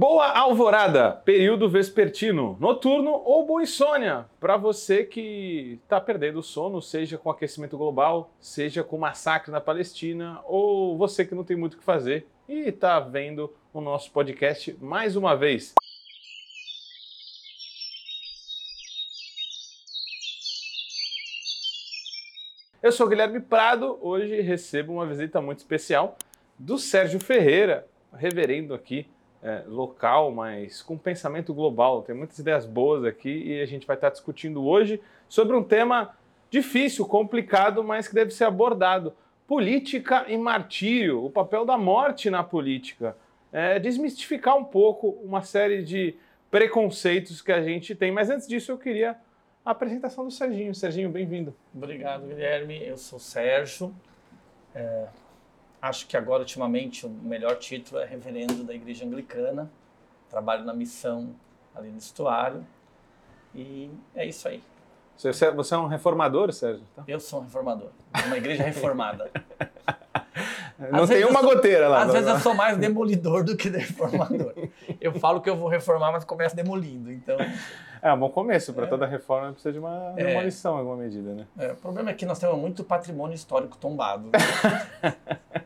Boa alvorada, período vespertino, noturno ou boa insônia para você que está perdendo o sono, seja com aquecimento global, seja com massacre na Palestina, ou você que não tem muito o que fazer e está vendo o nosso podcast mais uma vez. Eu sou Guilherme Prado, hoje recebo uma visita muito especial do Sérgio Ferreira, reverendo aqui é, local, mas com pensamento global. Tem muitas ideias boas aqui e a gente vai estar discutindo hoje sobre um tema difícil, complicado, mas que deve ser abordado: política e martírio, o papel da morte na política. É, desmistificar um pouco uma série de preconceitos que a gente tem. Mas antes disso, eu queria a apresentação do Serginho. Serginho, bem-vindo. Obrigado, Guilherme. Eu sou o Sérgio. É, Acho que agora, ultimamente, o melhor título é Reverendo da Igreja Anglicana. Trabalho na missão ali no estuário. E é isso aí. Você, é, você é um reformador, Sérgio? Tá? Eu sou um reformador. Uma igreja reformada. Não às tem uma goteira lá. Às vezes eu sou mais demolidor do que reformador. Eu falo que eu vou reformar, mas começo demolindo. Então. É um bom começo. Para é. toda reforma precisa de uma é. demolição em alguma medida, né? É, o problema é que nós temos muito patrimônio histórico tombado.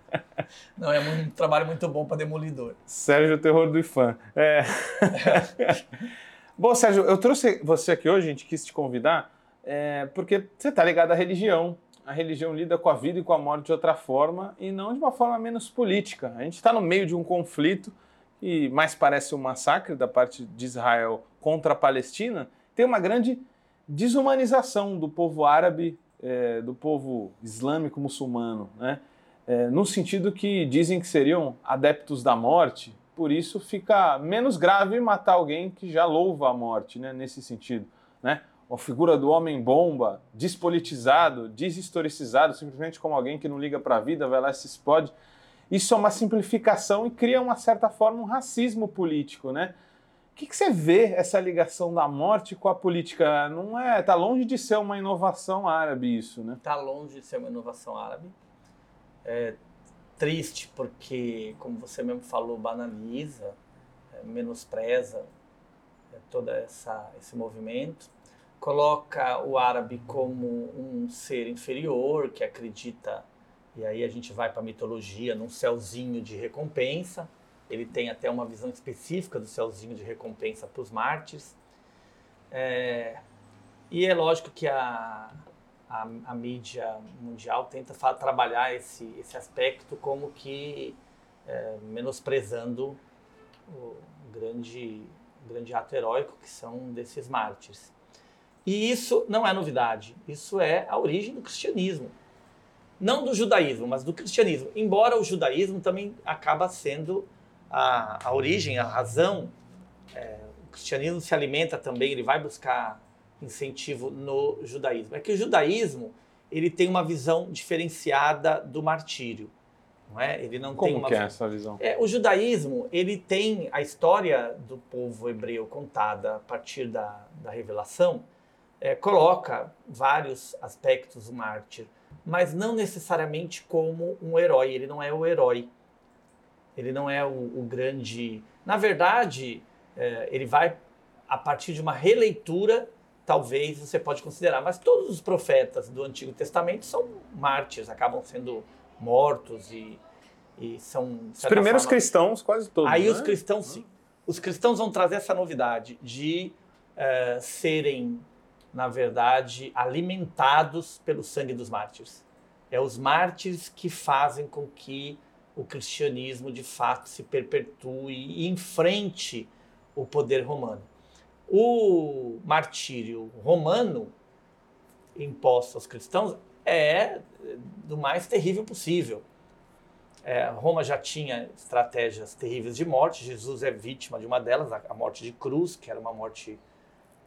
Não, é um trabalho muito bom para demolidor. Sérgio, o terror do IFAM. É. bom, Sérgio, eu trouxe você aqui hoje, gente quis te convidar, é, porque você está ligado à religião. A religião lida com a vida e com a morte de outra forma e não de uma forma menos política. A gente está no meio de um conflito que mais parece um massacre da parte de Israel contra a Palestina. Tem uma grande desumanização do povo árabe, é, do povo islâmico muçulmano, né? É, no sentido que dizem que seriam adeptos da morte, por isso fica menos grave matar alguém que já louva a morte, né, nesse sentido. Né? A figura do homem-bomba, despolitizado, deshistoricizado, simplesmente como alguém que não liga para a vida, vai lá e se explode. Isso é uma simplificação e cria, uma certa forma, um racismo político, né? O que, que, você vê essa ligação da morte com a política? Não é, tá longe de ser uma inovação árabe isso, né? Tá longe de ser uma inovação árabe é, triste porque, como você mesmo falou, banaliza, é, menospreza é, todo essa, esse movimento, coloca o árabe como um ser inferior que acredita, e aí a gente vai para a mitologia, num céuzinho de recompensa. Ele tem até uma visão específica do céuzinho de recompensa para os mártires. É, e é lógico que a, a, a mídia mundial tenta trabalhar esse, esse aspecto como que é, menosprezando o grande, grande ato heróico que são desses mártires. E isso não é novidade, isso é a origem do cristianismo. Não do judaísmo, mas do cristianismo. Embora o judaísmo também acaba sendo a, a origem, a razão. É, o cristianismo se alimenta também, ele vai buscar incentivo no judaísmo. É que o judaísmo ele tem uma visão diferenciada do martírio. Não é? Ele não Como tem uma que é essa visão? É, o judaísmo ele tem a história do povo hebreu contada a partir da, da revelação, é, coloca vários aspectos do mártir, mas não necessariamente como um herói. Ele não é o herói. Ele não é o, o grande. Na verdade, é, ele vai a partir de uma releitura talvez você pode considerar. Mas todos os profetas do Antigo Testamento são mártires, acabam sendo mortos e, e são. Os primeiros forma, cristãos, quase todos. Aí né? os cristãos, sim. Os cristãos vão trazer essa novidade de uh, serem, na verdade, alimentados pelo sangue dos mártires. É os mártires que fazem com que o cristianismo de fato se perpetue e enfrente o poder romano. O martírio romano imposto aos cristãos é do mais terrível possível. É, Roma já tinha estratégias terríveis de morte, Jesus é vítima de uma delas, a, morte de cruz, que era uma morte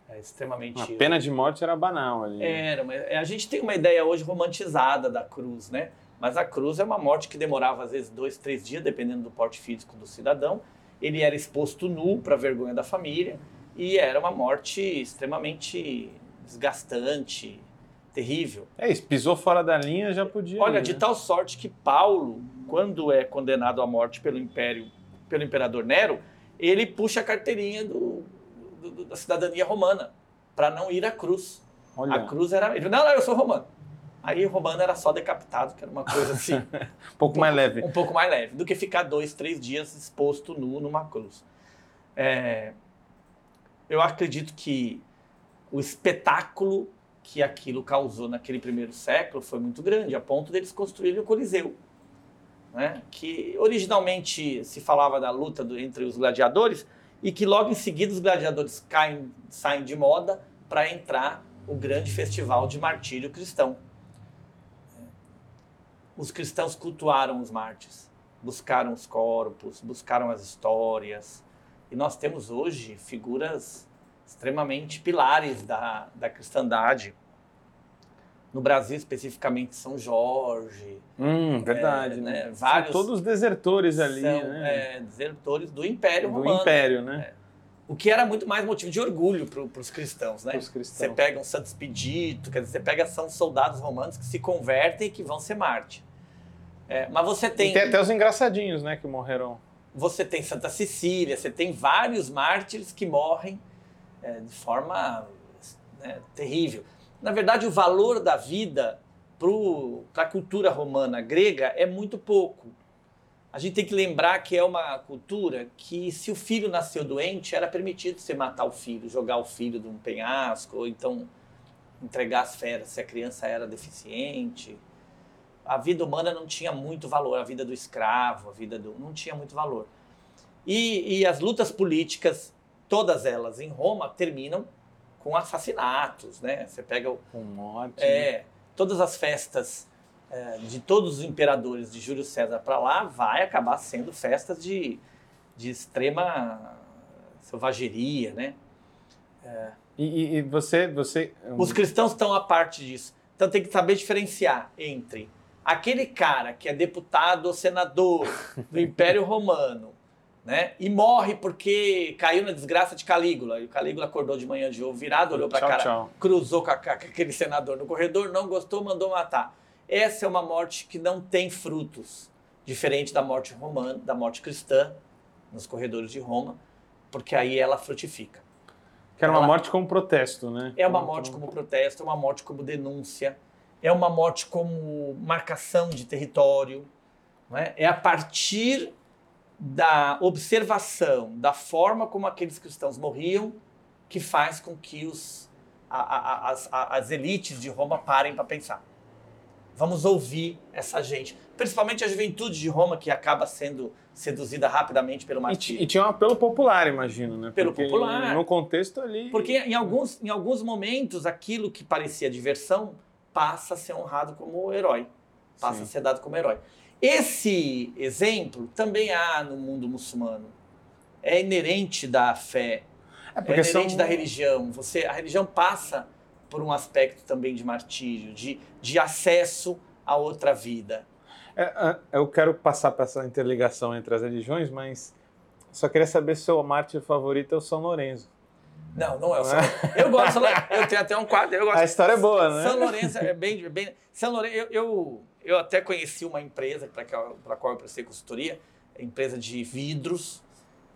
é, extremamente. A pena de morte era banal ali. Né? Era, mas a gente tem uma ideia hoje romantizada da cruz, né? Mas a cruz é uma morte que demorava às vezes dois, três dias, dependendo do porte físico do cidadão. Ele era exposto nu para vergonha da família e era uma morte extremamente desgastante, terrível. É isso, pisou fora da linha já podia. Olha, ir, de né? tal sorte que Paulo, quando é condenado à morte pelo império, pelo imperador Nero, ele puxa a carteirinha do, do, da cidadania romana para não ir à cruz. Olha. A cruz era. Ele não, não, eu sou romano. Aí romano era só decapitado, que era uma coisa assim. um, pouco um mais leve. Um pouco mais leve, do que ficar dois, três dias exposto nu numa cruz. É, eu acredito que o espetáculo que aquilo causou naquele primeiro século foi muito grande, a ponto deles construírem o Coliseu. Né? Que originalmente se falava da luta do, entre os gladiadores e que logo em seguida os gladiadores caem, saem de moda para entrar o grande festival de martírio cristão. Os cristãos cultuaram os mártires, buscaram os corpos, buscaram as histórias. E nós temos hoje figuras extremamente pilares da, da cristandade. No Brasil, especificamente, São Jorge. Hum, verdade. É, né? Vários, são todos desertores ali, são, né? É, desertores do Império do Romano. Do Império, né? É. O que era muito mais motivo de orgulho para os cristãos, né? cristãos. Você pega um Santo Expedito, quer dizer, você pega são soldados romanos que se convertem e que vão ser mártires. É, mas você tem. E tem até os engraçadinhos, né, que morreram. Você tem Santa Cecília, você tem vários mártires que morrem é, de forma né, terrível. Na verdade, o valor da vida para a cultura romana grega é muito pouco. A gente tem que lembrar que é uma cultura que, se o filho nasceu doente, era permitido você matar o filho, jogar o filho de um penhasco, ou então entregar as feras se a criança era deficiente. A vida humana não tinha muito valor, a vida do escravo, a vida do. não tinha muito valor. E, e as lutas políticas, todas elas em Roma, terminam com assassinatos, né? Você pega o. Com morte. É, né? todas as festas é, de todos os imperadores de Júlio César para lá vai acabar sendo festas de, de extrema selvageria, né? É. E, e, você, você... Os cristãos estão à parte disso. Então tem que saber diferenciar entre aquele cara que é deputado ou senador do Império Romano, né? E morre porque caiu na desgraça de Calígula. E o Calígula acordou de manhã de ovo virado, olhou para cara, tchau. cruzou com, a, com aquele senador no corredor, não gostou, mandou matar. Essa é uma morte que não tem frutos, diferente da morte romana, da morte cristã nos corredores de Roma, porque aí ela frutifica. Que era uma ela, morte como protesto, né? É uma morte como protesto, é uma morte como denúncia, é uma morte como marcação de território. É? é a partir da observação da forma como aqueles cristãos morriam que faz com que os, a, a, as, as elites de Roma parem para pensar. Vamos ouvir essa gente. Principalmente a juventude de Roma, que acaba sendo seduzida rapidamente pelo martírio. E, e tinha um apelo popular, imagino, né? Pelo Porque popular. No contexto ali. Porque em alguns, em alguns momentos, aquilo que parecia diversão passa a ser honrado como herói. Passa Sim. a ser dado como herói. Esse exemplo também há no mundo muçulmano. É inerente da fé. É, é inerente são... da religião. Você, a religião passa por um aspecto também de martírio, de, de acesso a outra vida. É, é eu quero passar para essa interligação entre as religiões, mas só queria saber se o seu mártir favorito é o São Lourenço. Não, não é o São Lourenço. Eu gosto de São Lourenço. Eu tenho até um quadro. Eu gosto. A história é boa, né? São Lourenço é bem. bem São Lourenço, eu, eu, eu até conheci uma empresa para a qual eu prestei consultoria, empresa de vidros,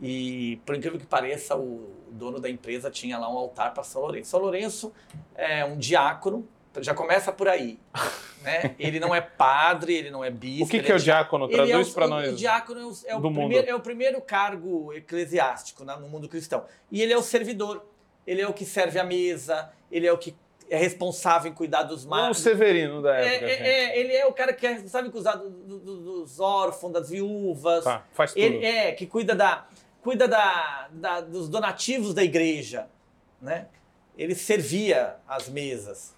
e, por incrível que pareça, o dono da empresa tinha lá um altar para São Lourenço. São Lourenço é um diácono, já começa por aí. Né? Ele não é padre, ele não é bispo. O que, que é, é o diácono? Traduz é para nós. O diácono é o, é o primeiro, é o primeiro cargo eclesiástico no mundo cristão. E ele é o servidor. Ele é o que serve a mesa, ele é o que é responsável em cuidar dos mais. O Severino da época. É, é, ele é o cara que é responsável em cuidar do, do, dos órfãos, das viúvas. Tá, faz tudo. Ele é, que cuida da cuida da, da, dos donativos da igreja, né? Ele servia as mesas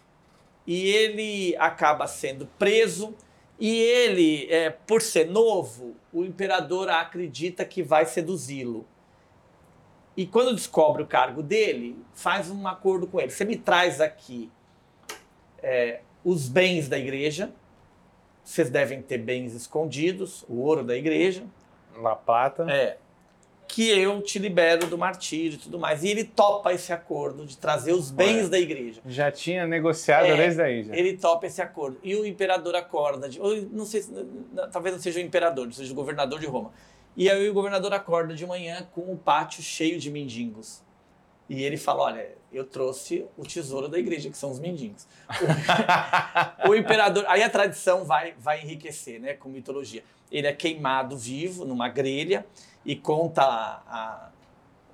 e ele acaba sendo preso e ele, é, por ser novo, o imperador acredita que vai seduzi-lo. E quando descobre o cargo dele, faz um acordo com ele. Você me traz aqui é, os bens da igreja. Vocês devem ter bens escondidos, o ouro da igreja. La Plata. É que eu te libero do martírio e tudo mais. E ele topa esse acordo de trazer os bens da igreja. Já tinha negociado é, desde aí. Já. Ele topa esse acordo. E o imperador acorda, de, ou não sei, talvez não seja o imperador, seja o governador de Roma. E aí o governador acorda de manhã com o pátio cheio de mendigos. E ele fala: Olha, eu trouxe o tesouro da igreja, que são os mendigos. O, o imperador. Aí a tradição vai, vai enriquecer, né? Com mitologia. Ele é queimado vivo numa grelha e conta a, a,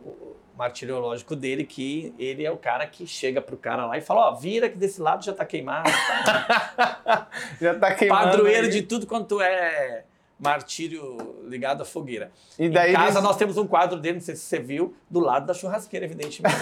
o martiriológico dele que ele é o cara que chega pro cara lá e fala: Ó, vira que desse lado já tá queimado. já tá queimado. Padroeiro aí. de tudo quanto é martírio ligado à fogueira. E daí em casa eles... nós temos um quadro dele, não sei se você viu, do lado da churrasqueira, evidentemente.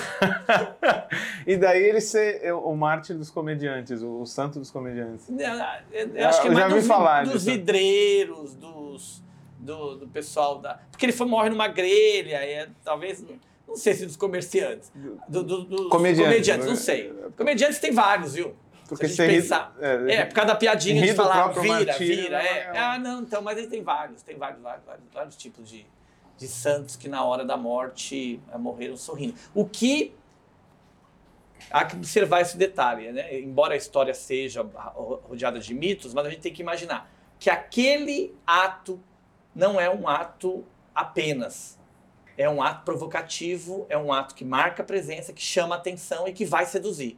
e daí ele ser o mártir dos comediantes, o santo dos comediantes. Eu, eu acho que é já vi dos, falar dos disso. vidreiros, dos, do, do, pessoal da... Porque ele foi, morre numa grelha, é, talvez... Não sei se dos comerciantes. Do, do, dos comediantes, comediantes, não sei. Comediantes tem vários, viu? Porque se a gente pensar. É, é, por causa da piadinha de falar vira, martírio, vira. É. é. Ah, não, então, mas aí tem vários, tem vários, vários, vários, vários tipos de, de santos que na hora da morte morreram sorrindo. O que há que observar esse detalhe, né? Embora a história seja rodeada de mitos, mas a gente tem que imaginar que aquele ato não é um ato apenas. É um ato provocativo, é um ato que marca a presença, que chama a atenção e que vai seduzir.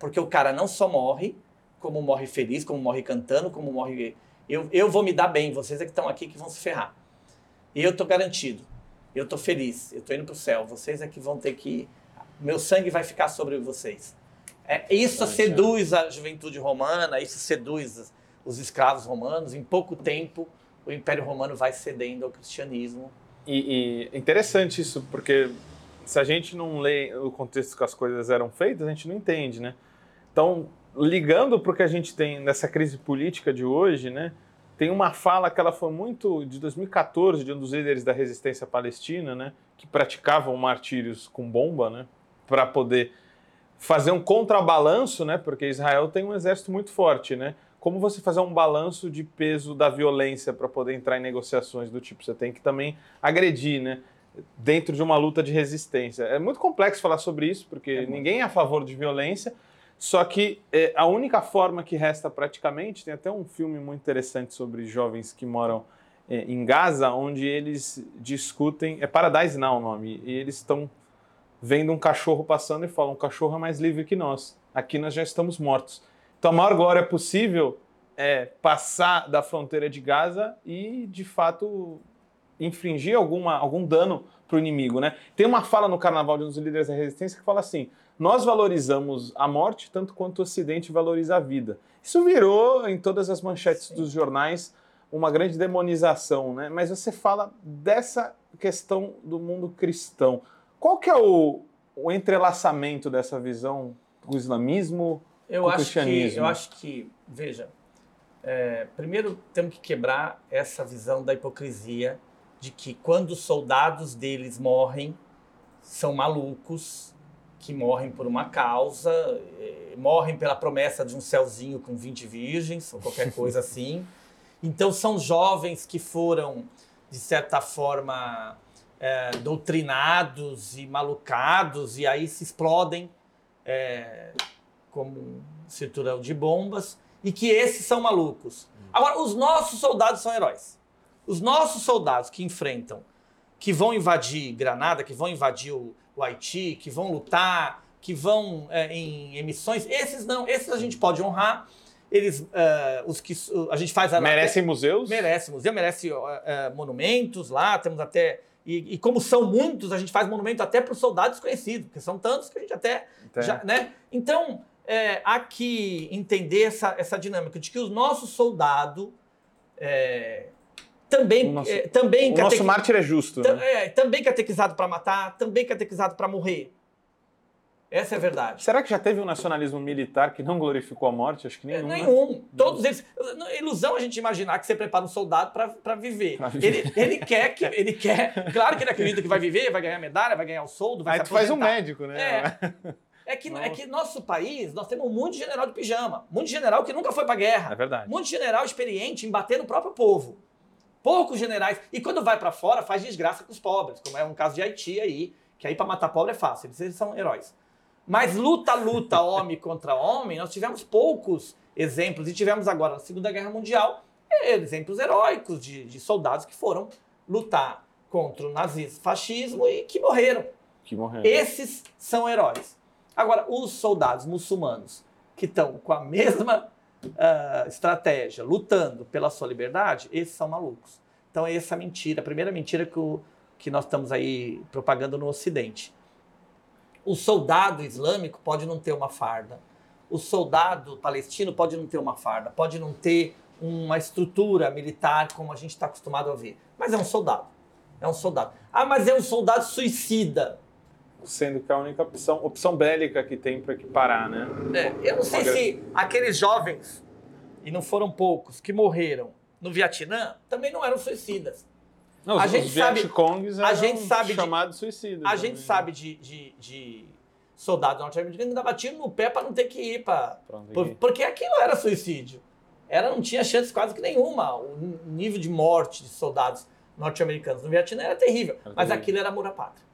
Porque o cara não só morre, como morre feliz, como morre cantando, como morre. Eu, eu vou me dar bem, vocês é que estão aqui que vão se ferrar. E eu tô garantido. Eu tô feliz, eu tô indo pro céu. Vocês é que vão ter que. Meu sangue vai ficar sobre vocês. É, isso seduz a juventude romana, isso seduz os escravos romanos. Em pouco tempo, o Império Romano vai cedendo ao cristianismo. E, e interessante isso, porque se a gente não lê o contexto que as coisas eram feitas, a gente não entende, né? Então, ligando para o que a gente tem nessa crise política de hoje, né? Tem uma fala que ela foi muito de 2014 de um dos líderes da resistência palestina, né? Que praticavam martírios com bomba, né? Para poder fazer um contrabalanço, né? Porque Israel tem um exército muito forte, né? Como você fazer um balanço de peso da violência para poder entrar em negociações do tipo? Você tem que também agredir, né? Dentro de uma luta de resistência. É muito complexo falar sobre isso, porque é ninguém é a favor de violência, só que é, a única forma que resta praticamente, tem até um filme muito interessante sobre jovens que moram é, em Gaza, onde eles discutem, é Paradise Now o nome, e eles estão vendo um cachorro passando e falam, o cachorro é mais livre que nós, aqui nós já estamos mortos. Então a maior glória possível é passar da fronteira de Gaza e, de fato, infringir alguma, algum dano para o inimigo. Né? Tem uma fala no Carnaval de um dos líderes da resistência que fala assim, nós valorizamos a morte tanto quanto o Ocidente valoriza a vida. Isso virou em todas as manchetes Sim. dos jornais uma grande demonização, né? Mas você fala dessa questão do mundo cristão. Qual que é o, o entrelaçamento dessa visão do islamismo eu com o cristianismo? Que, eu acho que, veja, é, primeiro temos que quebrar essa visão da hipocrisia de que quando os soldados deles morrem, são malucos, que morrem por uma causa, eh, morrem pela promessa de um céuzinho com 20 virgens, ou qualquer coisa assim. Então, são jovens que foram, de certa forma, é, doutrinados e malucados, e aí se explodem é, como cinturão de bombas, e que esses são malucos. Agora, os nossos soldados são heróis. Os nossos soldados que enfrentam, que vão invadir Granada, que vão invadir o, o Haiti, que vão lutar, que vão é, em emissões. Esses não, esses a gente pode honrar. Eles, uh, os que a gente faz a, merecem museus, merece museu, merece uh, uh, monumentos lá. Temos até e, e, como são muitos, a gente faz monumento até para os soldados desconhecidos, porque são tantos que a gente até, já, né? Então é, há que entender essa, essa dinâmica de que o nosso soldado é, também, nosso, é, também o nosso mártir é justo. Tam, né? é, também catequizado para matar, também catequizado para morrer. Essa é a verdade. Será que já teve um nacionalismo militar que não glorificou a morte? Acho que nenhum. É, nenhum. Né? Todos eles. Ilusão a gente imaginar que você prepara um soldado para viver. viver. Ele, ele quer que. Ele quer. Claro que ele acredita que vai viver, vai ganhar medalha, vai ganhar o soldo, vai Aí tu faz um médico, né? É. É que, é que nosso país, nós temos muito general de pijama. Muito general que nunca foi pra guerra. É verdade. Muito general experiente em bater no próprio povo. Poucos generais. E quando vai para fora, faz desgraça com os pobres, como é um caso de Haiti aí, que aí para matar pobre é fácil, eles são heróis. Mas luta, luta, homem contra homem, nós tivemos poucos exemplos, e tivemos agora na Segunda Guerra Mundial exemplos heróicos de, de soldados que foram lutar contra o nazismo, fascismo e que morreram. Que morreram. Esses são heróis. Agora, os soldados muçulmanos que estão com a mesma uh, estratégia, lutando pela sua liberdade, esses são malucos. Então, essa é a mentira, a primeira mentira que, o, que nós estamos aí propagando no Ocidente. O soldado islâmico pode não ter uma farda. O soldado palestino pode não ter uma farda, pode não ter uma estrutura militar como a gente está acostumado a ver. Mas é um soldado. É um soldado. Ah, mas é um soldado suicida. Sendo que é a única opção, opção bélica que tem para equiparar, né? É, eu não sei se aqueles jovens, e não foram poucos, que morreram no Vietnã, também não eram suicidas. Não, a os gente sabe, eram a gente sabe chamados suicidas. A gente sabe de, de, de soldado norte-americano que dava tiro no pé para não ter que ir para. Por, porque aquilo era suicídio. Era, não tinha chance quase que nenhuma. O nível de morte de soldados norte-americanos no Vietnã era terrível. Era mas terrível. aquilo era amor à pátria.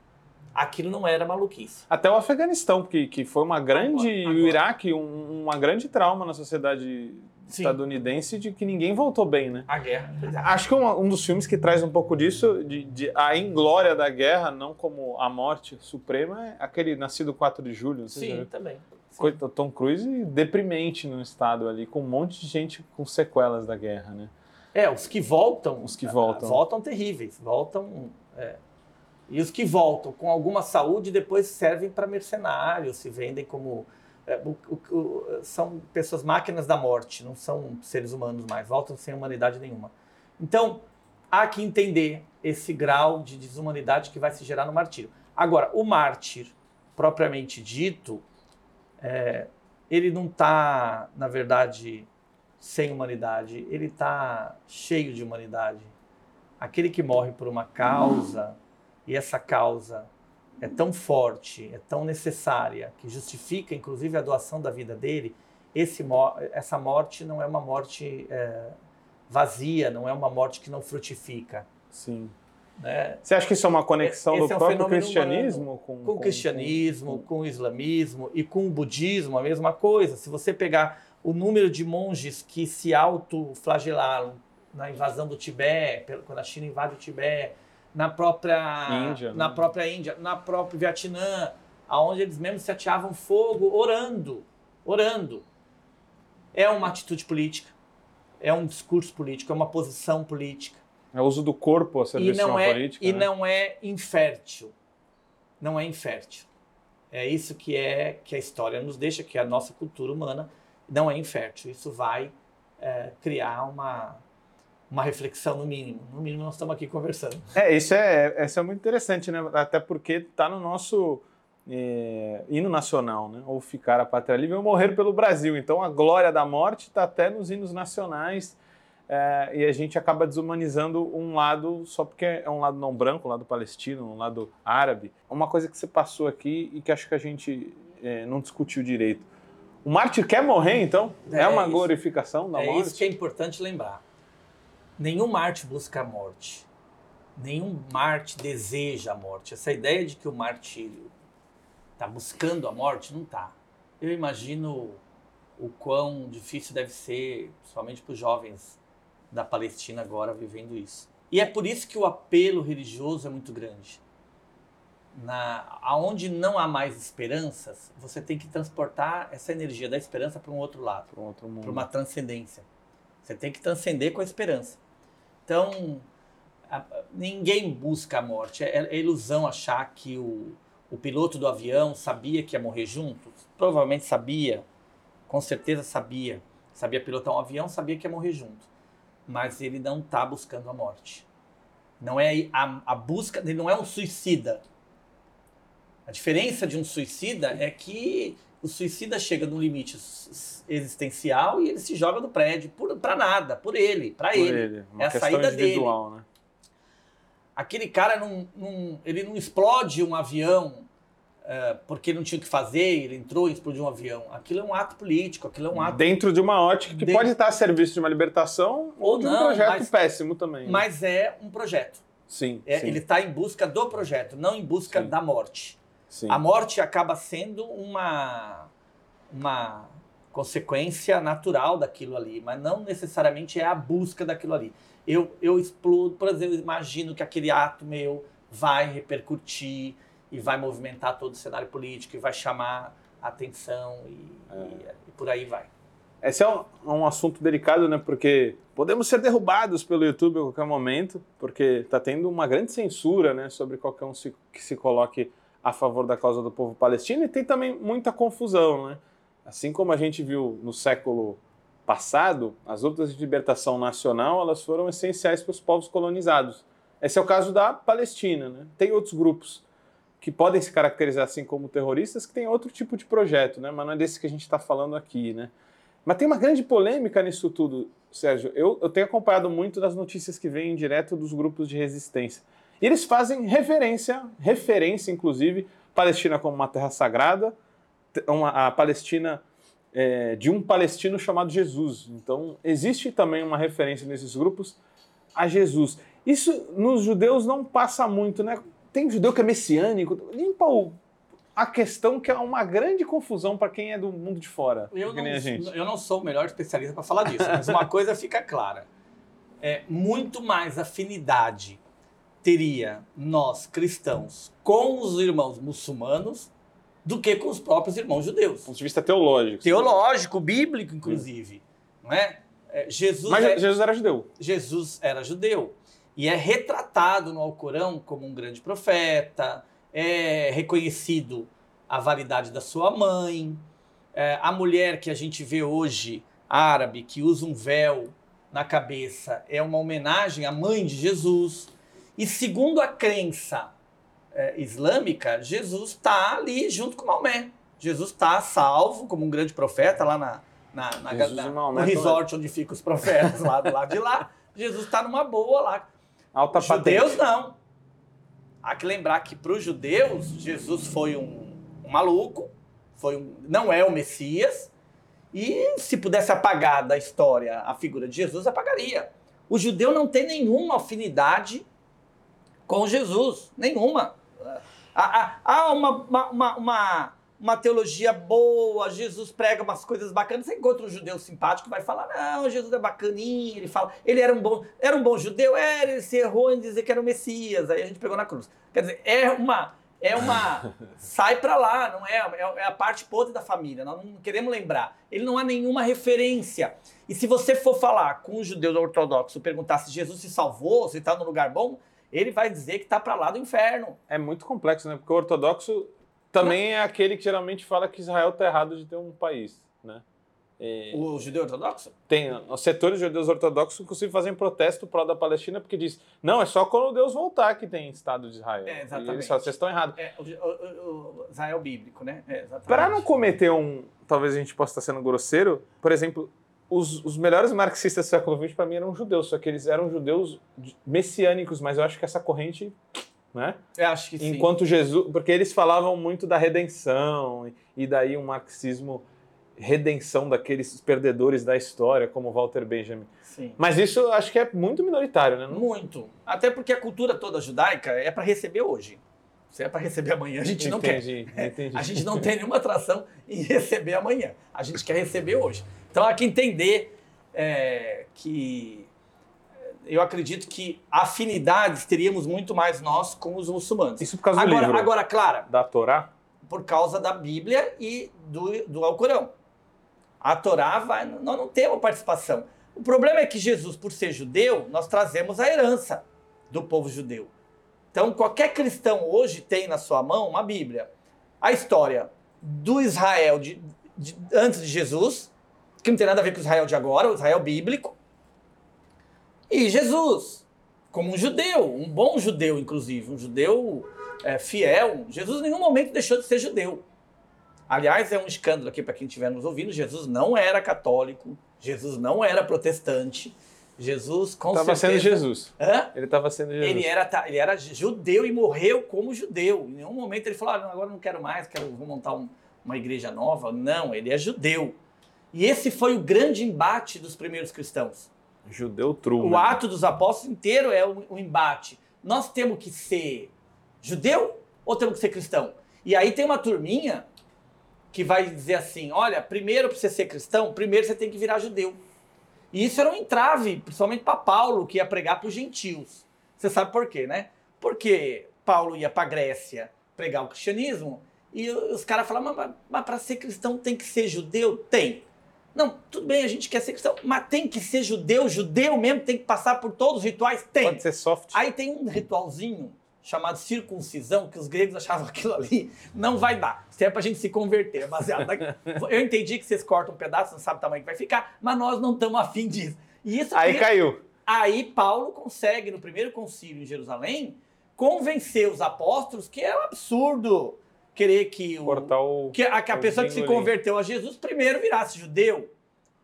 Aquilo não era maluquice. Até o Afeganistão, que, que foi uma grande. Agora, agora. o Iraque, um, uma grande trauma na sociedade Sim. estadunidense de que ninguém voltou bem, né? A guerra. Acho que um, um, dos filmes que traz um pouco disso, de, de, a inglória da guerra, não como a morte suprema, é aquele Nascido 4 de Julho. Sim, também. Sim. Tom Cruise deprimente no estado ali, com um monte de gente com sequelas da guerra, né? É, os que voltam. Os que voltam. Voltam terríveis. Voltam. É. E os que voltam com alguma saúde depois servem para mercenários, se vendem como é, o, o, são pessoas máquinas da morte, não são seres humanos mais, voltam sem humanidade nenhuma. Então, há que entender esse grau de desumanidade que vai se gerar no martírio. Agora, o mártir, propriamente dito, é, ele não está, na verdade, sem humanidade, ele está cheio de humanidade. Aquele que morre por uma causa, e essa causa é tão forte, é tão necessária, que justifica inclusive a doação da vida dele, esse, essa morte não é uma morte é, vazia, não é uma morte que não frutifica. Sim. Né? Você acha que isso é uma conexão esse do é um próprio cristianismo? Com, com, o cristianismo, com, com, o islamismo e com o budismo, a mesma coisa. Se você pegar o número de monges que se autoflagelaram na invasão do Tibete, quando a China invade o Tibete, na própria Índia, na né? própria Índia, na própria Vietnã, aonde eles mesmos se ateavam fogo orando, orando. É uma atitude política, é um discurso político, é uma posição política. É o uso do corpo a serviço de uma é, política. E né? não é infértil. Não é infértil. É isso que é que a história nos deixa, que a nossa cultura humana não é infértil. Isso vai é, criar uma uma reflexão no mínimo. No mínimo nós estamos aqui conversando. É, isso é, isso é muito interessante, né? Até porque está no nosso é, hino nacional, né? Ou ficar a pátria livre ou morrer pelo Brasil. Então a glória da morte está até nos hinos nacionais é, e a gente acaba desumanizando um lado só porque é um lado não branco, um lado palestino, um lado árabe. Uma coisa que você passou aqui e que acho que a gente é, não discutiu direito. O mártir quer morrer, então? É, é uma isso. glorificação da morte? É isso que é importante lembrar. Nenhum Marte busca a morte. Nenhum Marte deseja a morte. Essa ideia de que o martírio está buscando a morte, não está. Eu imagino o quão difícil deve ser, principalmente para os jovens da Palestina agora vivendo isso. E é por isso que o apelo religioso é muito grande. Na, aonde não há mais esperanças, você tem que transportar essa energia da esperança para um outro lado, para um outro mundo, para uma transcendência. Você tem que transcender com a esperança. Então, a, ninguém busca a morte. É, é, ilusão achar que o, o piloto do avião sabia que ia morrer junto. Provavelmente sabia, com certeza sabia. Sabia pilotar um avião, sabia que ia morrer junto. Mas ele não está buscando a morte. Não é a, a busca, ele não é um suicida. A diferença de um suicida é que o suicida chega no limite existencial e ele se joga do prédio para nada, por ele, para ele. ele. é a saída dele. Né? Aquele cara não, não, ele não explode um avião uh, porque não tinha o que fazer, ele entrou e explodiu um avião. Aquilo é um ato político, aquilo é um ato. Dentro de uma ótica que pode estar a serviço de uma libertação ou, de um projeto mas, péssimo também. Mas é um projeto. Sim. É, sim. Ele está em busca do projeto, não em busca sim. da morte. Sim. A morte acaba sendo uma, uma consequência natural daquilo ali, mas não necessariamente é a busca daquilo ali. eu, eu explodo, por exemplo, imagino que aquele ato meu vai repercutir e vai movimentar todo o cenário político e vai chamar atenção e, é. e, e por aí vai. Esse é um, um, assunto delicado, né? Porque podemos ser derrubados pelo YouTube a qualquer momento, porque está tendo uma grande censura, né? Sobre qualquer um se, que se coloque a favor da causa do povo palestino e tem também muita confusão, né? Assim como a gente viu no século passado, as lutas de libertação nacional elas foram essenciais para os povos colonizados. Esse é o caso da Palestina, né? Tem outros grupos que podem se caracterizar assim como terroristas que têm outro tipo de projeto, né? Mas não é desse que a gente está falando aqui, né? Mas tem uma grande polêmica nisso tudo, Sérgio. Eu, eu tenho acompanhado muito das notícias que vêm direto dos grupos de resistência. E eles fazem referência, referência inclusive, Palestina como uma terra sagrada, uma, a Palestina é, de um palestino chamado Jesus. Então, existe também uma referência nesses grupos a Jesus. Isso nos judeus não passa muito, né? Tem judeu que é messiânico. Limpa o a questão que é uma grande confusão para quem é do mundo de fora. Eu não, eu não sou o melhor especialista para falar disso, mas uma coisa fica clara. É muito mais afinidade teria nós cristãos com os irmãos muçulmanos do que com os próprios irmãos judeus. Do ponto de vista teológico. Teológico, bíblico, inclusive. Não é? é Jesus Mas é, Jesus era judeu. Jesus era judeu. E é retratado no Alcorão como um grande profeta, é reconhecido a validade da sua mãe. É, a mulher que a gente vê hoje, árabe, que usa um véu na cabeça, é uma homenagem à mãe de Jesus. E segundo a crença é, islâmica, Jesus está ali junto com Maomé. Jesus está salvo como um grande profeta lá na, na, na, na no resort onde ficam os profetas lá do lado de lá. Jesus está numa boa lá. Alta Judeus não. Há que lembrar que para os judeus, Jesus foi um, um maluco, foi um, não é o Messias, e se pudesse apagar da história a figura de Jesus, apagaria. O judeu não tem nenhuma afinidade com Jesus, nenhuma. Há, há uma, uma, uma, uma, teologia boa, Jesus prega umas coisas bacanas, você encontra um judeu simpático vai falar, não, Jesus é bacaninho, ele fala, ele era um bom, era um bom judeu, é, ele se errou em dizer que era o Messias, aí a gente pegou na cruz. Quer dizer, é uma, é uma, sai para lá, não é, é, é, a parte podre da família, nós não queremos lembrar. Ele não há nenhuma referência. E se você for falar com um judeu ortodoxo, perguntar se Jesus se salvou, se está no lugar bom, ele vai dizer que está para lá do inferno. É muito complexo, né? Porque o ortodoxo também é aquele que geralmente fala que Israel está errado de ter um país, né? E o judeu ortodoxo? Tem. Os setores judeus ortodoxos, inclusive, fazem protesto pró da Palestina porque diz: não, é só quando Deus voltar que tem Estado de Israel. É, exatamente. E eles falam, vocês estão errados. É, o, o, o, Israel bíblico, né? É, Para não cometer um. Talvez a gente possa estar sendo grosseiro, por exemplo, os, os melhores marxistas do século XX, para mim, eram judeus, só que eles eram judeus messiânicos, mas eu acho que essa corrente. Né? Eu acho que Enquanto sim. Jesus. Porque eles falavam muito da redenção, e daí um marxismo redenção daqueles perdedores da história, como Walter Benjamin. Sim. Mas isso eu acho que é muito minoritário, né? Muito. Até porque a cultura toda judaica é para receber hoje. Se é para receber amanhã, a gente não entendi, quer. Entendi. A gente não tem nenhuma atração em receber amanhã. A gente quer receber hoje. Então há que entender é, que é, eu acredito que afinidades teríamos muito mais nós com os muçulmanos. Isso por causa agora, do livro. Agora, Clara. Da Torá? Por causa da Bíblia e do, do Alcorão. A Torá vai, nós não temos participação. O problema é que Jesus, por ser judeu, nós trazemos a herança do povo judeu. Então, qualquer cristão hoje tem na sua mão uma Bíblia. A história do Israel de, de, antes de Jesus, que não tem nada a ver com o Israel de agora, o Israel bíblico. E Jesus, como um judeu, um bom judeu, inclusive, um judeu é, fiel. Jesus em nenhum momento deixou de ser judeu. Aliás, é um escândalo aqui para quem estiver nos ouvindo: Jesus não era católico, Jesus não era protestante. Jesus, com tava certeza... sendo Jesus. Hã? Ele estava sendo Jesus. Ele era, ele era judeu e morreu como judeu. Em nenhum momento ele falou: ah, agora não quero mais, quero vou montar um, uma igreja nova. Não, ele é judeu. E esse foi o grande embate dos primeiros cristãos. Judeu true. O ato dos apóstolos inteiro é o, o embate. Nós temos que ser judeu ou temos que ser cristão? E aí tem uma turminha que vai dizer assim: olha, primeiro para você ser cristão, primeiro você tem que virar judeu. E isso era um entrave, principalmente para Paulo, que ia pregar para os gentios. Você sabe por quê, né? Porque Paulo ia para a Grécia pregar o cristianismo e os caras falavam, mas, mas para ser cristão tem que ser judeu? Tem. Não, tudo bem, a gente quer ser cristão, mas tem que ser judeu, judeu mesmo, tem que passar por todos os rituais? Tem. Pode ser soft. Aí tem um ritualzinho chamado circuncisão, que os gregos achavam aquilo ali não vai dar. Isso é pra gente se converter, é baseado na... Eu entendi que vocês cortam um pedaço, não sabe o tamanho que vai ficar, mas nós não estamos afim disso. E isso Aí caiu. Aí Paulo consegue, no primeiro concílio em Jerusalém, convencer os apóstolos que é um absurdo querer que, o, o que a, que a pessoa que se converteu a Jesus primeiro virasse judeu.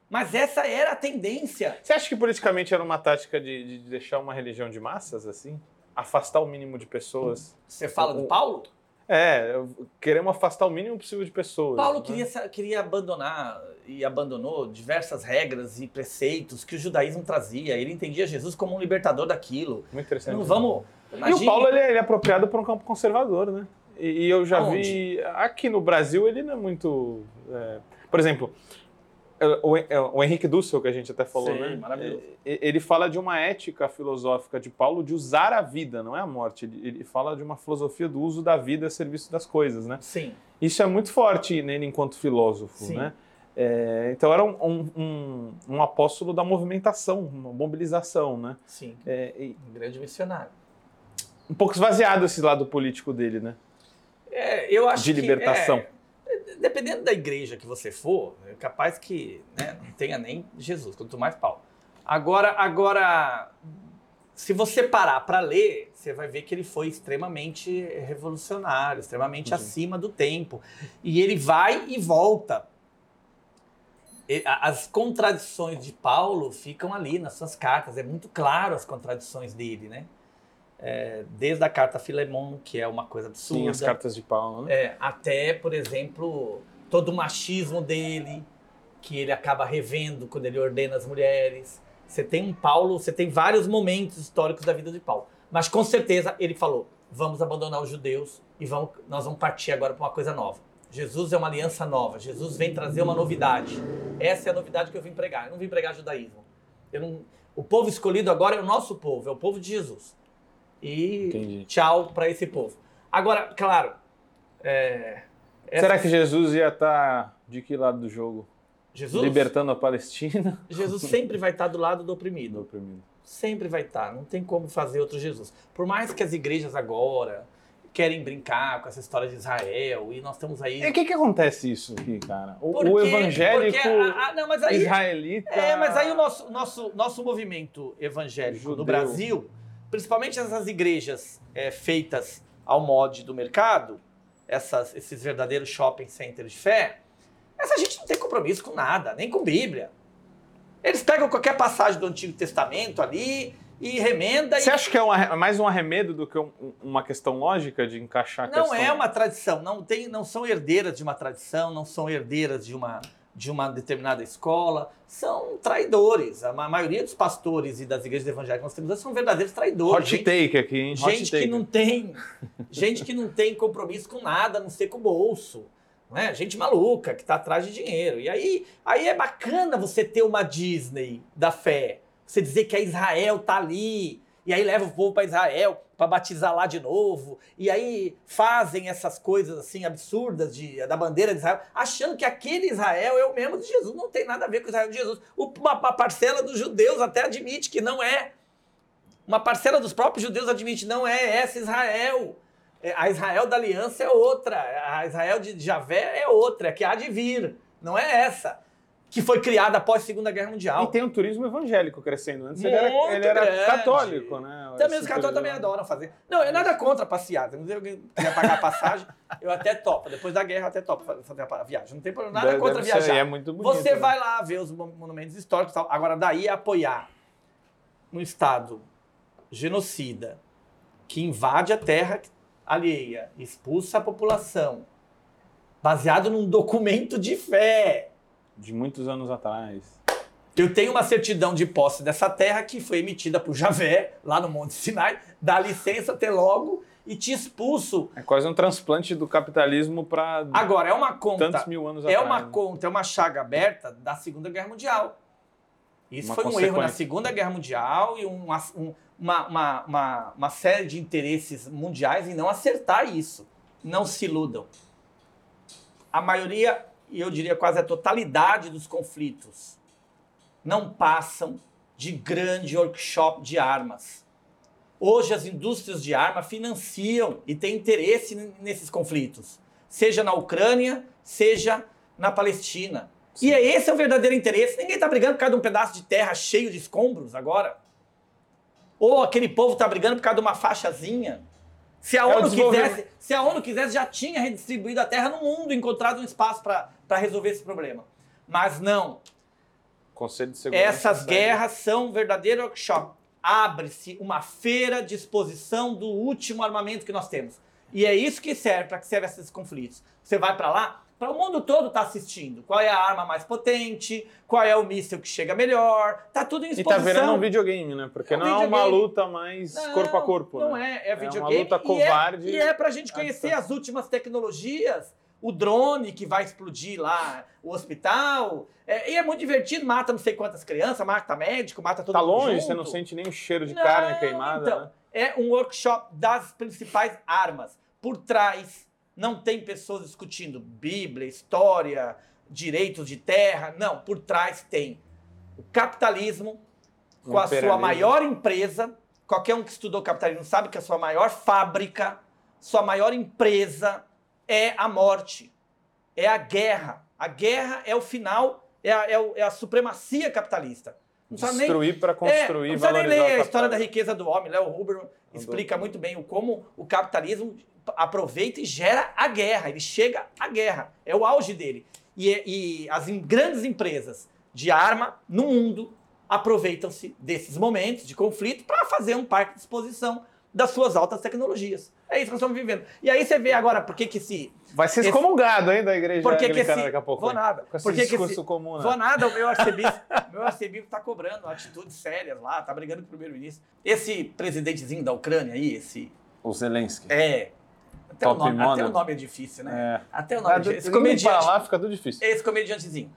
Mas essa era a tendência. Você acha que politicamente era uma tática de, de deixar uma religião de massas assim? Afastar o mínimo de pessoas. Você fala do Paulo? É, queremos afastar o mínimo possível de pessoas. Paulo né? queria, queria abandonar e abandonou diversas regras e preceitos que o judaísmo trazia. Ele entendia Jesus como um libertador daquilo. Muito interessante. Não vamos. Imagine... E o Paulo ele é, ele é apropriado para um campo conservador, né? E, e eu já Aonde? vi. Aqui no Brasil ele não é muito. É... Por exemplo, o, Henrique Dussel, que a gente até falou, Sim, né? Maravilhoso. Ele fala de uma ética filosófica de Paulo de usar a vida, não é a morte. Ele, fala de uma filosofia do uso da vida a serviço das coisas, né? Sim. Isso é muito forte nele enquanto filósofo, Sim. né? É, então era um, um, um, apóstolo da movimentação, uma mobilização, né? Sim. É, e, um grande missionário. Um pouco esvaziado esse lado político dele, né? É, eu acho de libertação. Que, é, dependendo da igreja que você for, é capaz que né, não tenha nem Jesus, quanto mais Paulo. Agora, agora, se você parar para ler, você vai ver que ele foi extremamente revolucionário, extremamente acima do tempo. E ele vai e volta. As contradições de Paulo ficam ali nas suas cartas. É muito claro as contradições dele, né? É, desde a carta a Filemon, que é uma coisa absurda. Sim, as cartas de Paulo, né? É, até, por exemplo, todo o machismo dele, que ele acaba revendo quando ele ordena as mulheres. Você tem um Paulo, você tem vários momentos históricos da vida de Paulo. Mas com certeza ele falou: vamos abandonar os judeus e vamos, nós vamos partir agora para uma coisa nova. Jesus é uma aliança nova. Jesus vem trazer uma novidade. Essa é a novidade que eu vim pregar. Eu não vim pregar judaísmo. Não, o povo escolhido agora é o nosso povo, é o povo de Jesus. E Entendi. tchau para esse povo. Agora, claro. É, essa... Será que Jesus ia estar tá de que lado do jogo? Jesus? Libertando a Palestina? Jesus sempre vai estar tá do lado do oprimido. Do oprimido. Sempre vai estar. Tá. Não tem como fazer outro Jesus. Por mais que as igrejas agora querem brincar com essa história de Israel e nós estamos aí. E o que, que acontece isso aqui, cara? O, porque, o evangélico a, a, não, aí, israelita. É, mas aí o nosso, nosso, nosso movimento evangélico Judeu. do Brasil principalmente essas igrejas é, feitas ao mod do mercado, essas, esses verdadeiros shopping centers de fé, essa gente não tem compromisso com nada, nem com Bíblia. Eles pegam qualquer passagem do Antigo Testamento ali e remenda. Você e... acha que é uma, mais um arremedo do que um, uma questão lógica de encaixar Não questão? é uma tradição, não, tem, não são herdeiras de uma tradição, não são herdeiras de uma de uma determinada escola, são traidores. A maioria dos pastores e das igrejas evangélicas que nós temos são verdadeiros traidores. Hot gente, take aqui, hein? Hot gente take. que não tem, gente que não tem compromisso com nada, a não ser com o bolso. Né? Gente maluca que está atrás de dinheiro. E aí, aí é bacana você ter uma Disney da fé. Você dizer que a Israel tá ali, e aí leva o povo para Israel para batizar lá de novo, e aí fazem essas coisas assim absurdas de, da bandeira de Israel, achando que aquele Israel é o mesmo de Jesus. Não tem nada a ver com o Israel de Jesus. Uma, uma parcela dos judeus até admite que não é. Uma parcela dos próprios judeus admite não é essa Israel. É, a Israel da aliança é outra, a Israel de Javé é outra, que há de vir, não é essa que foi criada após a Segunda Guerra Mundial. E tem um turismo evangélico crescendo. Antes ele era, ele era, católico, né? Também os católicos também adoram fazer. Não, é nada contra passear. Se alguém quiser pagar passagem, eu até topo. Depois da guerra, eu até topo fazer a viagem. Não tem problema, nada contra viajar. É muito bonito, Você né? vai lá ver os monumentos históricos e tal. Agora, daí é apoiar um Estado genocida que invade a terra alheia, expulsa a população, baseado num documento de fé de muitos anos atrás. Eu tenho uma certidão de posse dessa terra que foi emitida por Javé, lá no Monte Sinai, dá licença até logo e te expulso. É quase um transplante do capitalismo para Agora, é uma conta. Tantos mil anos é atrás. É uma conta, é uma chaga aberta da Segunda Guerra Mundial. Isso uma foi um erro na Segunda Guerra Mundial e um, uma, uma, uma, uma série de interesses mundiais em não acertar isso. Não se iludam. A maioria, e eu diria quase a totalidade dos conflitos, não passam de grande workshop de armas. Hoje as indústrias de arma financiam e têm interesse nesses conflitos, seja na Ucrânia, seja na Palestina. Sim. E é esse é o verdadeiro interesse. Ninguém está brigando por causa de um pedaço de terra cheio de escombros agora. Ou aquele povo está brigando por causa de uma faixazinha. Se a, é ONU quisesse, se a ONU quisesse, já tinha redistribuído a terra no mundo, encontrado um espaço para resolver esse problema. Mas não. Conselho de Segurança. Essas guerras são um verdadeiro workshop. Abre-se uma feira de exposição do último armamento que nós temos. E é isso que serve, para que serve esses conflitos. Você vai para lá, para o mundo todo estar tá assistindo. Qual é a arma mais potente, qual é o míssil que chega melhor, tá tudo em exposição. E tá virando um videogame, né? Porque é um não videogame. é uma luta mais não, corpo a corpo, Não né? é, é videogame. É uma luta covarde. E é, e é pra gente conhecer as últimas tecnologias, o drone que vai explodir lá o hospital. É, e é muito divertido, mata não sei quantas crianças, mata médico, mata todo tá mundo. Tá longe, junto. você não sente nem o cheiro de não, carne queimada. Então, né? é um workshop das principais armas. Por trás não tem pessoas discutindo Bíblia, história, direitos de terra. Não, por trás tem o capitalismo com a sua maior empresa. Qualquer um que estudou capitalismo sabe que a sua maior fábrica, sua maior empresa é a morte, é a guerra. A guerra é o final, é a, é, é a supremacia capitalista. Destruir para construir, é, Não precisa nem ler a história da riqueza do homem. Léo Huber explica muito bem o como o capitalismo aproveita e gera a guerra. Ele chega à guerra. É o auge dele. E, e as grandes empresas de arma no mundo aproveitam-se desses momentos de conflito para fazer um parque de exposição das suas altas tecnologias. É isso que nós estamos vivendo. E aí você vê agora por que que se... Vai ser excomungado esse, hein, da igreja por que que esse, daqui a pouco. Vou nada. Com esse discurso esse, comum, né? Vou nada, o meu arcebispo, meu arcebispo está cobrando atitudes sérias lá, está brigando com o primeiro-ministro. Esse presidentezinho da Ucrânia aí, esse... O Zelensky. É, até, o nome, até o nome é difícil, né? É. Até o nome é difícil. Esse comediante, lá fica tudo difícil. Esse comediantezinho.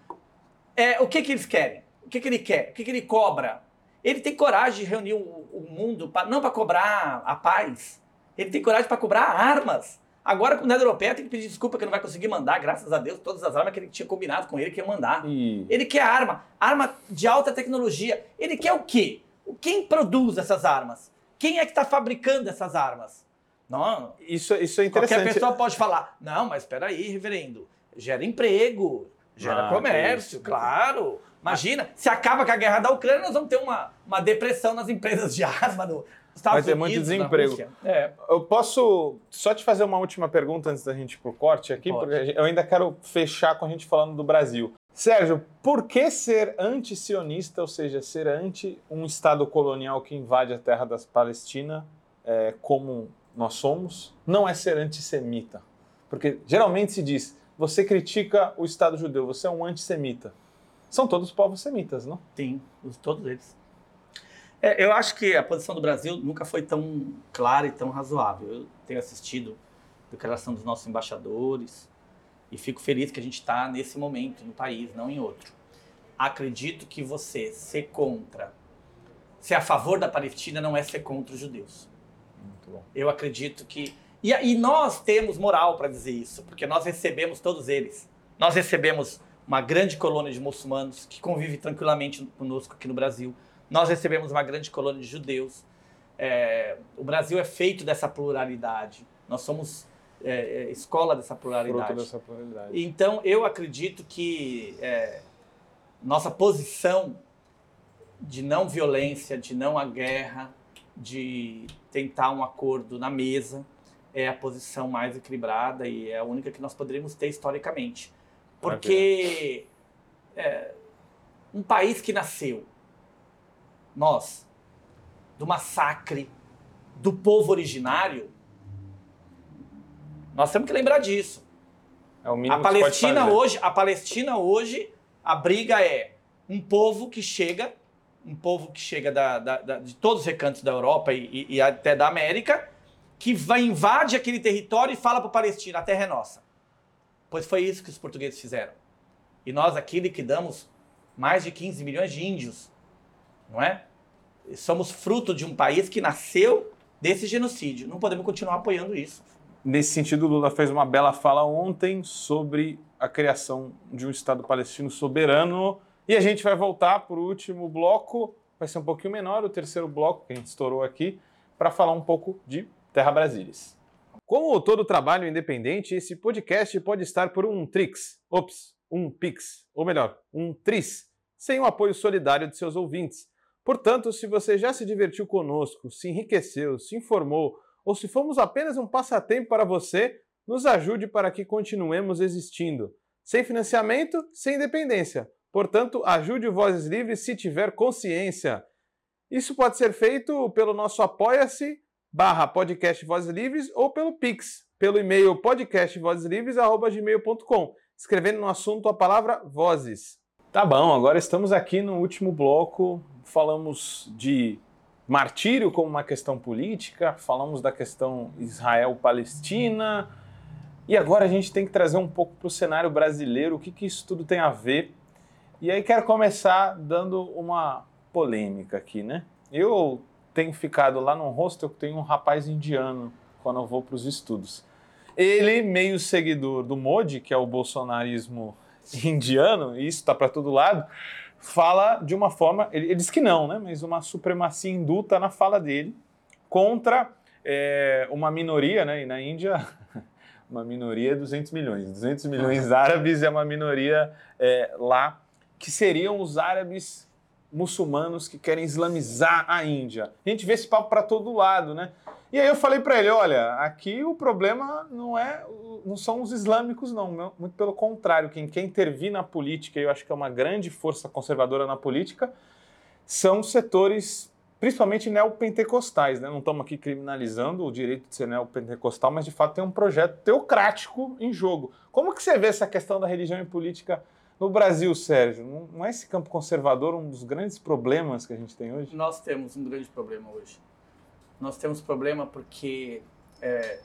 É, o que, que eles querem? O que, que ele quer? O que, que ele cobra? Ele tem coragem de reunir o, o mundo, pra, não para cobrar a paz. Ele tem coragem para cobrar armas. Agora, com a União Europeia, tem que pedir desculpa que não vai conseguir mandar, graças a Deus, todas as armas que ele tinha combinado com ele que ia mandar. E... Ele quer arma, arma de alta tecnologia. Ele quer o quê? Quem produz essas armas? Quem é que está fabricando essas armas? Não, isso, isso é interessante. Qualquer pessoa pode falar, não, mas espera aí, reverendo, gera emprego, gera ah, comércio, claro. Imagina, se acaba com a guerra da Ucrânia, nós vamos ter uma, uma depressão nas empresas de arma no Estados Vai ter muito desemprego. É. Eu posso só te fazer uma última pergunta antes da gente ir pro corte aqui, pode. porque eu ainda quero fechar com a gente falando do Brasil. Sérgio, por que ser anti-sionista, ou seja, ser anti um Estado colonial que invade a terra das Palestina, é, como nós somos, não é ser antissemita. Porque geralmente se diz, você critica o Estado judeu, você é um antissemita. São todos povos semitas, não? Sim, todos eles. É, eu acho que a posição do Brasil nunca foi tão clara e tão razoável. Eu tenho assistido a declaração dos nossos embaixadores e fico feliz que a gente está nesse momento no país, não em outro. Acredito que você ser contra, ser a favor da Palestina não é ser contra os judeus. Eu acredito que. E, e nós temos moral para dizer isso, porque nós recebemos todos eles. Nós recebemos uma grande colônia de muçulmanos que convive tranquilamente conosco aqui no Brasil. Nós recebemos uma grande colônia de judeus. É, o Brasil é feito dessa pluralidade. Nós somos é, é escola dessa pluralidade. dessa pluralidade. Então, eu acredito que é, nossa posição de não violência, de não a guerra, de tentar um acordo na mesa é a posição mais equilibrada e é a única que nós poderíamos ter historicamente. Porque é, um país que nasceu, nós, do massacre do povo originário, nós temos que lembrar disso. É o a Palestina hoje, a Palestina hoje, a briga é um povo que chega um povo que chega da, da, da, de todos os recantos da Europa e, e, até da América, que vai invade aquele território e fala para o Palestina, a terra é nossa. Pois foi isso que os portugueses fizeram. E nós aqui liquidamos mais de 15 milhões de índios não é? Somos fruto de um país que nasceu desse genocídio. Não podemos continuar apoiando isso. Nesse sentido, Lula fez uma bela fala ontem sobre a criação de um Estado palestino soberano. E a gente vai voltar para o último bloco, vai ser um pouquinho menor, o terceiro bloco que a gente estourou aqui, para falar um pouco de Terra Brasílias. Como todo trabalho independente, esse podcast pode estar por um Trix, ops, um Pix, ou melhor, um Tris, sem o apoio solidário de seus ouvintes. Portanto, se você já se divertiu conosco, se enriqueceu, se informou, ou se fomos apenas um passatempo para você, nos ajude para que continuemos existindo. Sem financiamento, sem independência. Portanto, ajude o Vozes Livres se tiver consciência. Isso pode ser feito pelo nosso apoia-se barra podcast Vozes Livres ou pelo Pix, pelo e-mail podcastvozeslivres.gmail.com, escrevendo no assunto a palavra Vozes. Tá bom, agora estamos aqui no último bloco, falamos de martírio como uma questão política, falamos da questão Israel-Palestina, e agora a gente tem que trazer um pouco para o cenário brasileiro o que, que isso tudo tem a ver. E aí quero começar dando uma polêmica aqui, né? Eu tenho ficado lá no hostel que tem um rapaz indiano quando eu vou para os estudos. Ele, meio seguidor do Modi, que é o bolsonarismo indiano, e isso está para todo lado, fala de uma forma, ele, ele, diz que não, né? Mas uma supremacia induta na fala dele contra é, uma minoria, né? E na Índia uma minoria é 200 milhões. 200 milhões árabes é uma minoria é, lá, que seriam os árabes muçulmanos que querem islamizar a Índia. A gente vê esse papo para todo lado, né? E aí eu falei para ele, olha, aqui o problema não é, não são os islâmicos não, muito pelo contrário, quem quer intervir na política, eu acho que é uma grande força conservadora na política, são setores principalmente neopentecostais, né? Não estamos aqui criminalizando o direito de ser neopentecostal, mas de fato tem um projeto teocrático em jogo. Como que você vê essa questão da religião e política no Brasil, Sérgio? Não é esse campo conservador um dos grandes problemas que a gente tem hoje? Nós temos um grande problema hoje. Nós temos problema porque é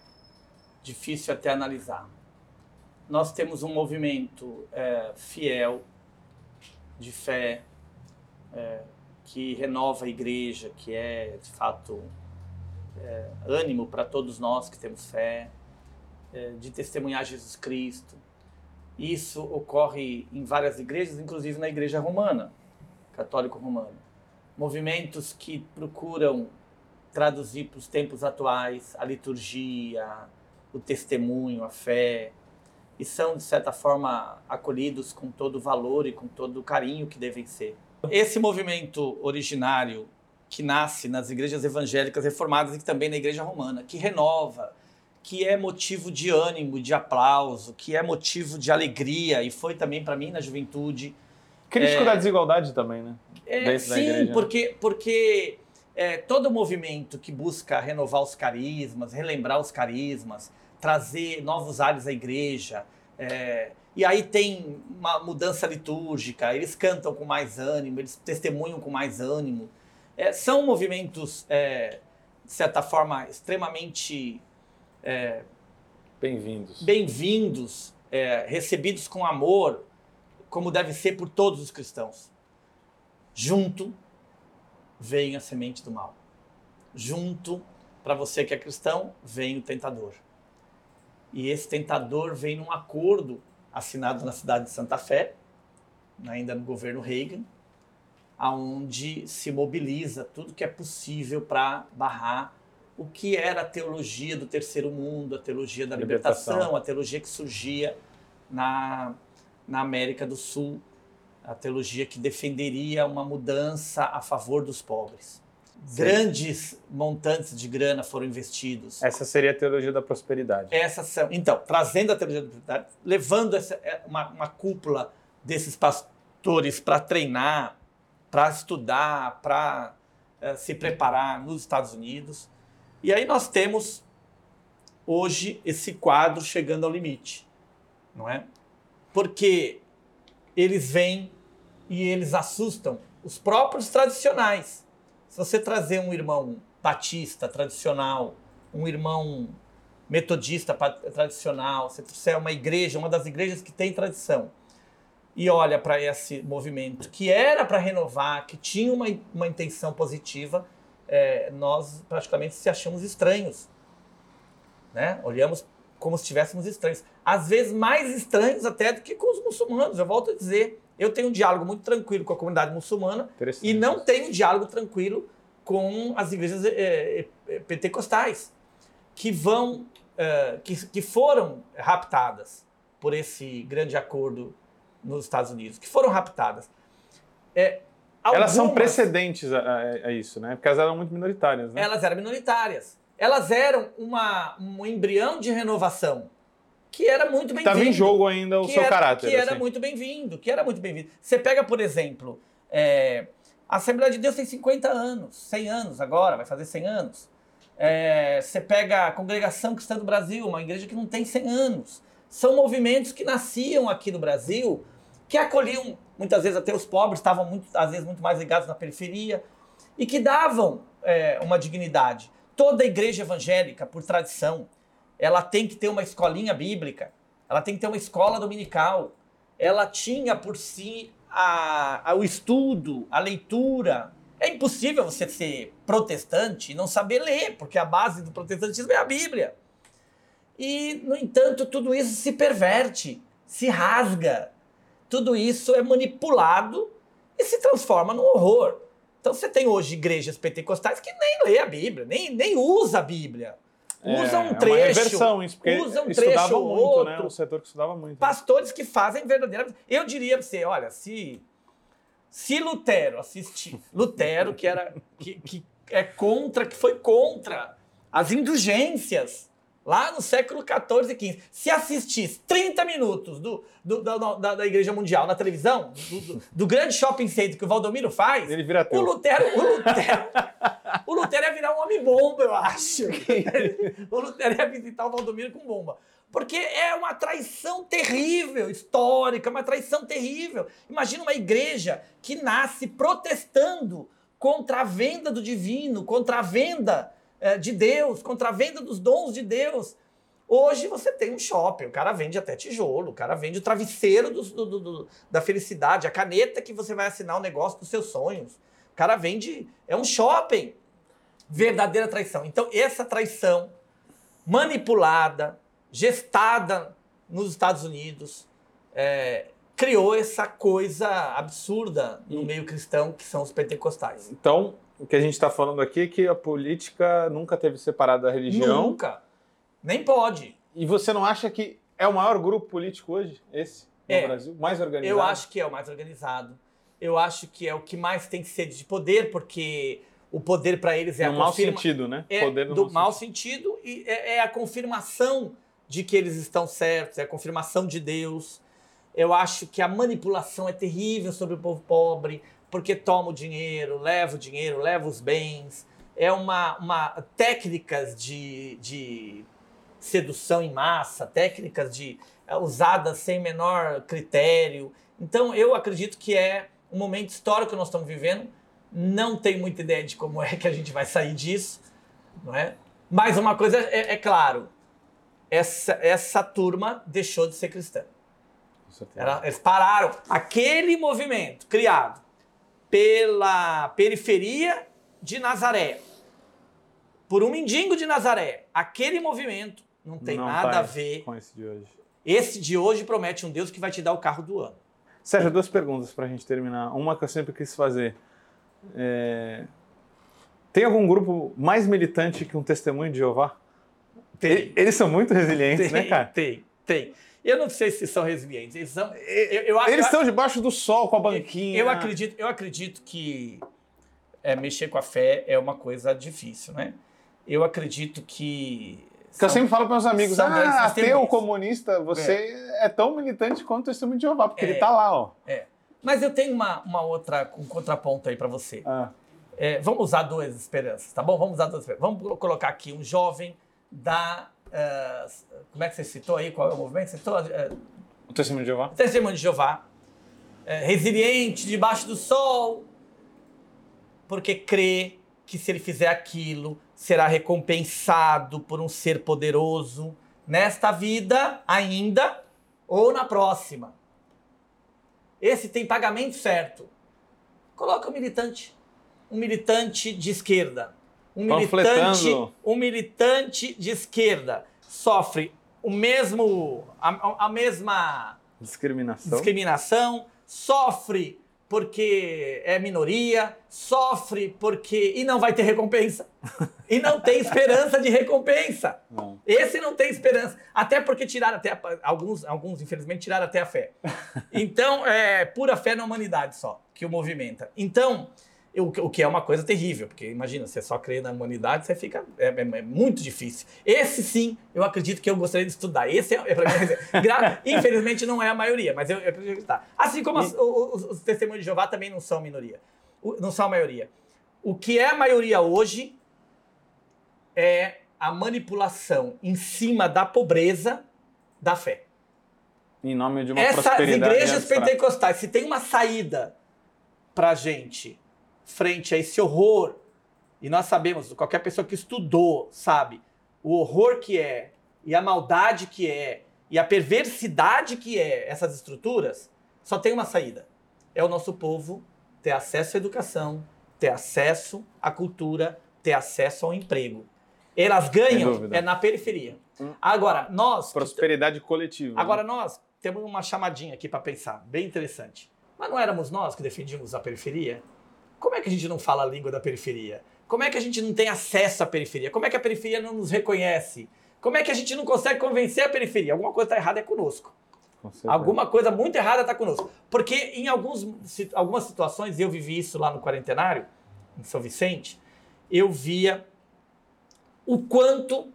difícil até analisar. Nós temos um movimento é, fiel, de fé, é, que renova a igreja, que é de fato é, ânimo para todos nós que temos fé, é, de testemunhar Jesus Cristo. Isso ocorre em várias igrejas, inclusive na igreja romana, católico-romana. Movimentos que procuram traduzir para os tempos atuais a liturgia, o testemunho, a fé, e são, de certa forma, acolhidos com todo o valor e com todo o carinho que devem ser. Esse movimento originário que nasce nas igrejas evangélicas reformadas e também na igreja romana, que renova, que é motivo de ânimo, de aplauso, que é motivo de alegria e foi também para mim na juventude. Crítico é, da desigualdade também, né? É, sim, igreja, né? porque, porque é, todo movimento que busca renovar os carismas, relembrar os carismas, trazer novos ares à igreja, é, e aí tem uma mudança litúrgica, eles cantam com mais ânimo, eles testemunham com mais ânimo. É, são movimentos, é, de certa forma, extremamente é, bem-vindos, bem-vindos, é, recebidos com amor, como deve ser por todos os cristãos. Junto vem a semente do mal. Junto, para você que é cristão, vem o tentador. E esse tentador vem num acordo assinado na cidade de Santa Fé, ainda no governo Reagan, aonde se mobiliza tudo que é possível para barrar o que era a teologia do terceiro mundo, a teologia da libertação, libertação, a teologia que surgia na, na América do Sul, a teologia que defenderia uma mudança a favor dos pobres. Sim. Grandes montantes de grana foram investidos. Essa seria a teologia da prosperidade. Essa são, então, trazendo a teologia da prosperidade, levando essa, é, uma, uma cúpula desses pastores para treinar, para estudar, para é, se preparar nos Estados Unidos. E aí nós temos hoje esse quadro chegando ao limite, não é? Porque eles vêm e eles assustam os próprios tradicionais se você trazer um irmão batista tradicional, um irmão metodista tradicional, se trouxer uma igreja, uma das igrejas que tem tradição, e olha para esse movimento que era para renovar, que tinha uma, uma intenção positiva, é, nós praticamente se achamos estranhos. Né? Olhamos como se estivéssemos estranhos. Às vezes mais estranhos até do que com os muçulmanos. Eu volto a dizer, eu tenho um diálogo muito tranquilo com a comunidade muçulmana e não tenho um diálogo tranquilo com as igrejas é, é, pentecostais, que vão, é, que, que foram raptadas por esse grande acordo nos Estados Unidos, que foram raptadas. É, algumas, elas são precedentes a, a, isso, né? Porque elas eram muito minoritárias, né? Elas eram minoritárias. Elas eram uma, um embrião de renovação que era muito bem-vindo. Estava em jogo ainda o seu era, caráter. Que era assim. muito bem-vindo, que era muito bem-vindo. Você pega, por exemplo, é, a Assembleia de Deus tem 50 anos, 100 anos agora, vai fazer 100 anos. É, você pega a Congregação Cristã do Brasil, uma igreja que não tem 100 anos. São movimentos que nasciam aqui no Brasil, que acolhiam muitas vezes até os pobres, estavam muito, às vezes muito mais ligados na periferia, e que davam é, uma dignidade. Toda igreja evangélica, por tradição, ela tem que ter uma escolinha bíblica, ela tem que ter uma escola dominical, ela tinha por si a, a, o estudo, a leitura. É impossível você ser protestante e não saber ler, porque a base do protestantismo é a Bíblia. E, no entanto, tudo isso se perverte, se rasga. Tudo isso é manipulado e se transforma num horror. Então você tem hoje igrejas pentecostais que nem lê a Bíblia, nem, nem usa a Bíblia. É, usa um trecho. É uma reversão isso, porque usa um trecho ou muito, outro. Né? Um setor que estudava muito. Né? Pastores que fazem verdadeiramente. Eu diria para você, olha, se, se Lutero assistir, Lutero, que era que, que é contra, que foi contra as indulgências lá no século XIV e XV, se assistisse 30 minutos do, do da, da, da, Igreja Mundial na televisão, do, do, do, grande shopping center que o Valdomiro faz, Ele vira o Lutero, o Lutero, o Lutero ia virar um homem-bomba, eu acho. o Lutero ia visitar o Valdomiro com bomba. Porque é uma traição terrível, histórica, uma traição terrível. Imagina uma igreja que nasce protestando contra a venda do divino, contra a venda de Deus, contra a venda dos dons de Deus. Hoje você tem um shopping, o cara vende até tijolo, o cara vende o travesseiro do, do, do, da felicidade, a caneta que você vai assinar o negócio dos seus sonhos. O cara vende. É um shopping. Verdadeira traição. Então, essa traição manipulada, gestada nos Estados Unidos, é, criou essa coisa absurda no meio cristão que são os pentecostais. Então, o que a gente está falando aqui é que a política nunca teve separado da religião. Nunca. Nem pode. E você não acha que é o maior grupo político hoje, esse, no é, Brasil? Mais organizado? Eu acho que é o mais organizado. Eu acho que é o que mais tem sede de poder, porque o poder para eles é no a mau sentido, né? É poder no do mau sentido. sentido e é, é a confirmação de que eles estão certos, é a confirmação de Deus. Eu acho que a manipulação é terrível sobre o povo pobre, porque toma o dinheiro, leva o dinheiro, leva os bens. É uma, uma técnicas de, de sedução em massa, técnicas de é, usadas sem menor critério. Então eu acredito que é um momento histórico que nós estamos vivendo. Não tenho muita ideia de como é que a gente vai sair disso, não é? Mas uma coisa é, é claro, essa, essa turma deixou de ser cristã. Eles pararam. Aquele movimento criado pela periferia de Nazaré, por um mendigo de Nazaré, aquele movimento não tem não nada a ver com esse de hoje. Esse de hoje promete um Deus que vai te dar o carro do ano. Sérgio, duas perguntas para a gente terminar. Uma que eu sempre quis fazer. É... Tem algum grupo mais militante que um testemunho de Jeová? Tem. Eles são muito resilientes, né, tem, né, cara? Tem, tem. Eu não sei se são resilientes. Eles são. Eu, eu, Eles eu, estão debaixo do sol com a banquinha. Eu acredito, eu acredito que é, mexer com a fé é uma coisa difícil, né? Eu acredito que. São, eu sempre falo para meus amigos, ah, ateu, comunista, você é. é. tão militante quanto o testemunho de Jeová, porque é, ele está lá, ó. É. Mas eu tenho uma, uma outra, um contraponto aí para você. Ah. É, vamos usar duas esperanças, tá bom? Vamos usar duas esperanças. Vamos colocar aqui um jovem da uh, como é que você citou aí? Qual é o movimento? Você citou? Uh, o Testemunho de Jeová. O Testemunho de Jeová. Uh, resiliente, debaixo do sol, porque crê que se ele fizer aquilo, será recompensado por um ser poderoso nesta vida ainda ou na próxima. esse tem pagamento certo. Coloca o militante. Um militante de esquerda. Um militante, um militante de esquerda sofre o mesmo a, a mesma discriminação. discriminação, sofre porque é minoria, sofre porque. e não vai ter recompensa. E não tem esperança de recompensa. Não. Esse não tem esperança. Até porque tiraram até. A, alguns, alguns, infelizmente, tiraram até a fé. Então, é pura fé na humanidade só que o movimenta. Então, o que é uma coisa terrível, porque imagina, você só crê na humanidade, você fica. É, é, é, muito difícil. Esse sim, eu acredito que eu gostaria de estudar. Esse é, é para mim. infelizmente não é a maioria, mas eu, eu acredito que está. Assim como as, os, os, testemunhos de Jeová também não são minoria. Não são a maioria. O que é a maioria hoje é a manipulação em cima da pobreza da fé. Em nome de uma Essas prosperidade igrejas pentecostais, se tem uma saída para gente frente a esse horror, e nós sabemos, qualquer pessoa que estudou sabe, o horror que é, e a maldade que é, e a perversidade que é essas estruturas, só tem uma saída. É o nosso povo ter acesso à educação, ter acesso à cultura, ter acesso ao emprego. Elas ganham é na periferia. Hum. Agora, nós. Prosperidade coletiva. Né? Agora, né? nós temos uma chamadinha aqui para pensar, bem interessante. Mas não éramos nós que defendíamos a periferia? Como é que a gente não fala a língua da periferia? Como é que a gente não tem acesso à periferia? Como é que a periferia não nos reconhece? Como é que a gente não consegue convencer a periferia? Alguma coisa está errada é conosco. Alguma coisa muito errada está conosco. Porque em alguns, algumas situações, eu vivi isso lá no Quarentenário, em São Vicente, eu via o quanto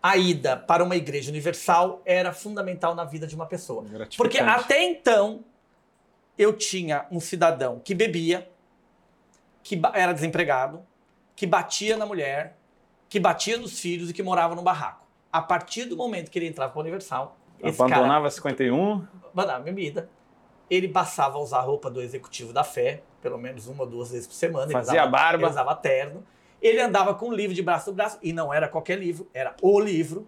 a ida para uma igreja universal era fundamental na vida de uma pessoa. Porque até então, eu tinha um cidadão que bebia, que era desempregado, que batia na mulher, que batia nos filhos e que morava no barraco. A partir do momento que ele entrava para o Universal, abandonava cara, 51, abandonava bebida, ele passava a usar a roupa do executivo da fé, pelo menos uma ou duas vezes por semana. Fazia usava, barba. Usava terno. Ele andava com um livro de braço do braço, e não era qualquer livro, era o livro.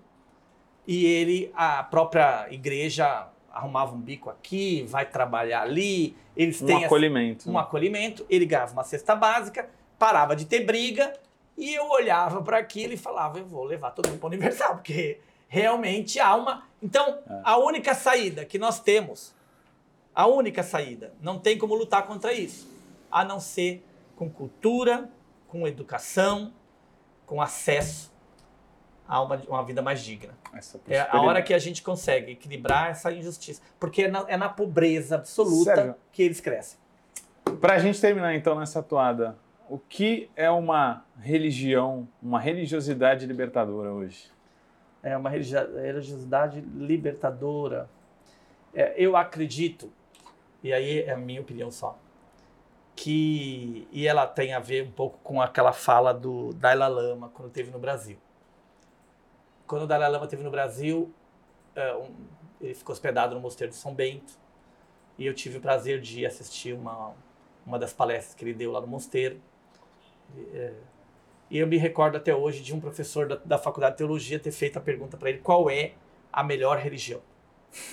E ele, a própria igreja arrumava um bico aqui, vai trabalhar ali. Eles um têm acolhimento. um acolhimento. Ele ganhava uma cesta básica, parava de ter briga e eu olhava para aquilo e falava: eu vou levar todo mundo para o Universal, porque realmente há uma. Então, é. a única saída que nós temos, a única saída, não tem como lutar contra isso, a não ser com cultura, com educação, com acesso a uma, uma vida mais digna. É a hora que a gente consegue equilibrar essa injustiça. Porque é na, é na pobreza absoluta Sérgio, que eles crescem. Para a gente terminar então nessa atuada, o que é uma religião, uma religiosidade libertadora hoje? É uma religiosidade libertadora. É, eu acredito, e aí é a minha opinião só, que e ela tem a ver um pouco com aquela fala do Dalai Lama quando teve no Brasil quando o Dalai Lama esteve no Brasil, é, um, ele ficou hospedado no Mosteiro de São Bento. E eu tive o prazer de assistir uma, uma das palestras que ele deu lá no mosteiro. E, é, e eu me recordo até hoje de um professor da, da Faculdade de Teologia ter feito a pergunta para ele: qual é a melhor religião?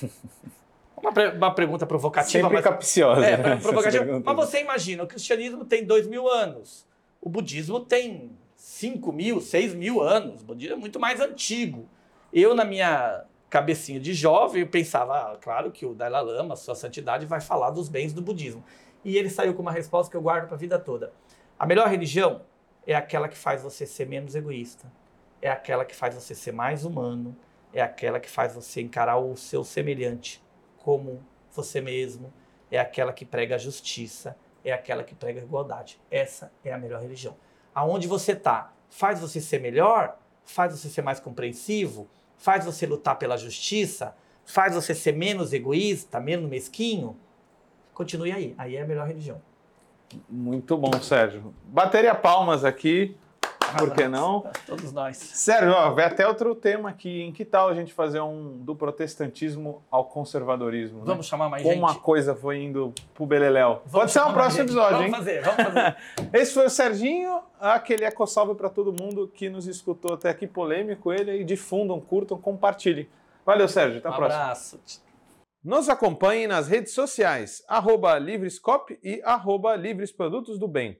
Uma, uma pergunta provocativa. Sempre mas, capciosa. É, né? provocativa. Mas você imagina, o cristianismo tem dois mil anos, o budismo tem 5 mil, 6 mil anos. O budismo é muito mais antigo. Eu, na minha cabecinha de jovem, pensava, ah, claro que o Dalai Lama, sua santidade, vai falar dos bens do budismo. E ele saiu com uma resposta que eu guardo para a vida toda. A melhor religião é aquela que faz você ser menos egoísta. É aquela que faz você ser mais humano. É aquela que faz você encarar o seu semelhante como você mesmo. É aquela que prega a justiça. É aquela que prega a igualdade. Essa é a melhor religião aonde você está faz você ser melhor, faz você ser mais compreensivo, faz você lutar pela justiça, faz você ser menos egoísta, menos mesquinho, continue aí. Aí é a melhor religião. Muito bom, Sérgio. Bateria palmas aqui por que não? Todos nós. Sério, ó, vai até outro tema aqui. Em que tal a gente fazer um do protestantismo ao conservadorismo? Né? Vamos né? chamar mais Como gente. Como uma coisa foi indo pro Beleléu. Pode ser um próximo episódio, vamos hein? Fazer, vamos fazer. Esse foi o Serginho, aquele eco-salve para todo mundo que nos escutou até aqui, polêmico ele, e difundam, curtam, compartilhem. Valeu, Sérgio. Até a um próxima. abraço. Nos acompanhe nas redes sociais, arroba Livrescop e arroba Livres Produtos do Bem.